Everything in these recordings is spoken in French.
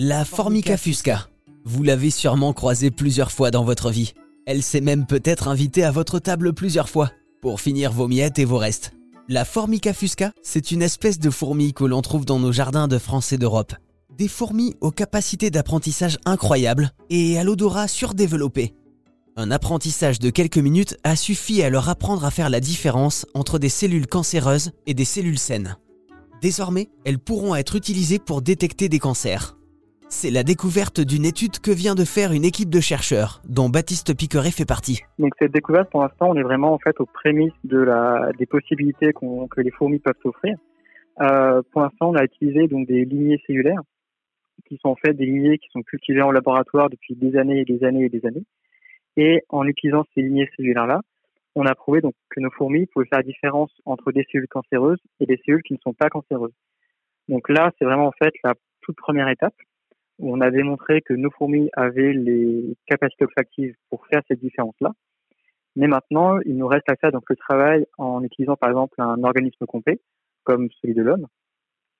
La Formica fusca. Vous l'avez sûrement croisée plusieurs fois dans votre vie. Elle s'est même peut-être invitée à votre table plusieurs fois pour finir vos miettes et vos restes. La Formica fusca, c'est une espèce de fourmi que l'on trouve dans nos jardins de France et d'Europe. Des fourmis aux capacités d'apprentissage incroyables et à l'odorat surdéveloppé. Un apprentissage de quelques minutes a suffi à leur apprendre à faire la différence entre des cellules cancéreuses et des cellules saines. Désormais, elles pourront être utilisées pour détecter des cancers. C'est la découverte d'une étude que vient de faire une équipe de chercheurs, dont Baptiste Piqueret fait partie. Donc cette découverte, pour l'instant, on est vraiment en fait aux prémices de la, des possibilités que les fourmis peuvent s'offrir. Euh, pour l'instant, on a utilisé donc des lignées cellulaires, qui sont en fait des lignées qui sont cultivées en laboratoire depuis des années et des années et des années. Et en utilisant ces lignées cellulaires-là, on a prouvé donc que nos fourmis pouvaient faire la différence entre des cellules cancéreuses et des cellules qui ne sont pas cancéreuses. Donc là, c'est vraiment en fait la toute première étape où on a démontré que nos fourmis avaient les capacités olfactives pour faire cette différence-là. Mais maintenant, il nous reste à faire donc le travail en utilisant par exemple un organisme complet, comme celui de l'homme,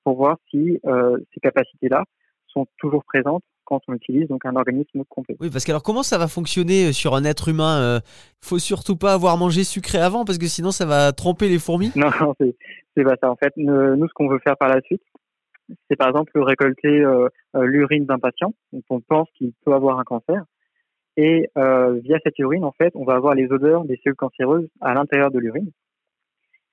pour voir si euh, ces capacités-là sont toujours présentes quand on utilise donc un organisme complet. Oui, parce que alors comment ça va fonctionner euh, sur un être humain euh, Faut surtout pas avoir mangé sucré avant parce que sinon ça va tromper les fourmis. Non, non c'est pas ça. En fait, nous, ce qu'on veut faire par la suite, c'est par exemple récolter euh, l'urine d'un patient dont on pense qu'il peut avoir un cancer. Et via cette urine, en fait, on va avoir les odeurs des cellules cancéreuses à l'intérieur de l'urine.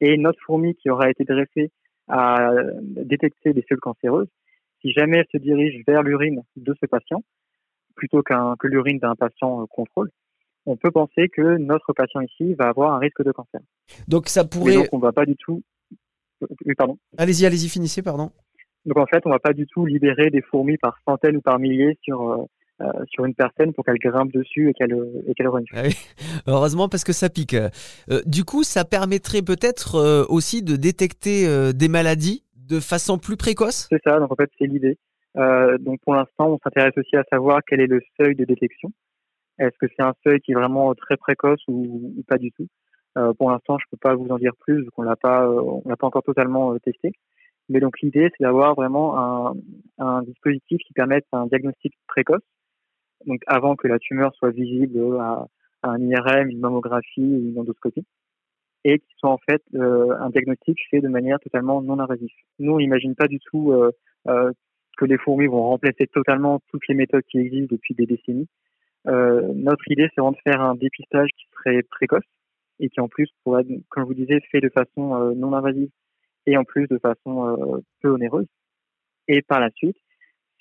Et notre fourmi qui aura été dressée à détecter des cellules cancéreuses si jamais elle se dirige vers l'urine de ce patient, plutôt qu'un, que l'urine d'un patient euh, contrôle, on peut penser que notre patient ici va avoir un risque de cancer. Donc ça pourrait. donc on va pas du tout. Oui, pardon. Allez-y, allez-y, finissez, pardon. Donc en fait, on va pas du tout libérer des fourmis par centaines ou par milliers sur euh, euh, sur une personne pour qu'elle grimpe dessus et qu'elle et qu'elle ah Heureusement parce que ça pique. du coup, ça permettrait peut-être aussi de détecter des maladies de façon plus précoce? C'est ça, donc en fait c'est l'idée. Euh, donc pour l'instant, on s'intéresse aussi à savoir quel est le seuil de détection. Est-ce que c'est un seuil qui est vraiment très précoce ou, pas du tout? Euh, Pour l'instant, je peux pas vous en dire plus, vu qu'on l'a pas, euh, on l'a pas encore totalement euh, testé. Mais donc l'idée, c'est d'avoir vraiment un, un, dispositif qui permette un diagnostic précoce, donc avant que la tumeur soit visible à, un IRM, une mammographie une endoscopie et qui sont en fait euh, un diagnostic fait de manière totalement non invasive. Nous, on n'imagine pas du tout euh, euh, que les fourmis vont remplacer totalement toutes les méthodes qui existent depuis des décennies. notre idée, c'est vraiment de faire un dépistage qui serait précoce et qui en plus pourrait, comme je vous disais, fait de façon non invasive et en plus de façon peu onéreuse. Et par la suite,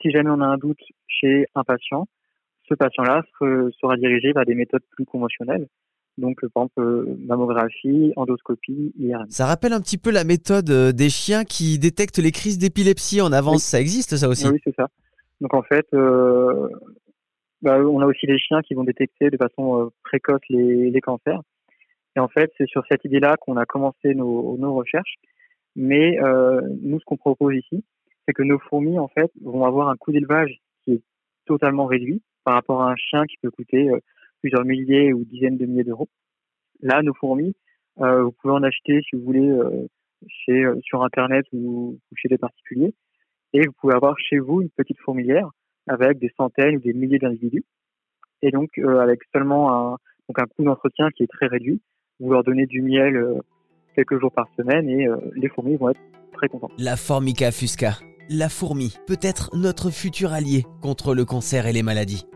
si jamais on a un doute chez un patient, ce patient-là sera dirigé vers des méthodes plus conventionnelles donc, par exemple, euh, mammographie, endoscopie, IRM. Ça rappelle un petit peu la méthode euh, des chiens qui détectent les crises d'épilepsie en avance. Ça existe, ça aussi Oui, c'est ça. Donc, en fait, euh, bah, on a aussi des chiens qui vont détecter de façon précoce les, les, cancers. Et en fait, c'est sur cette idée-là qu'on a commencé nos, nos recherches. Mais nous, ce qu'on propose ici, c'est que nos fourmis, en fait, vont avoir un coût d'élevage qui est totalement réduit par rapport à un chien qui peut coûter plusieurs milliers ou dizaines de milliers d'euros. Là, nos fourmis, euh, vous pouvez en acheter si vous voulez euh, chez, euh, sur Internet ou, chez des particuliers. Et vous pouvez avoir chez vous une petite fourmilière avec des centaines ou des milliers d'individus. Et donc, avec seulement un, donc un coût d'entretien qui est très réduit, vous leur donnez du miel quelques jours par semaine et les fourmis vont être très contentes. La Formica fusca, la fourmi, peut être notre futur allié contre le cancer et les maladies.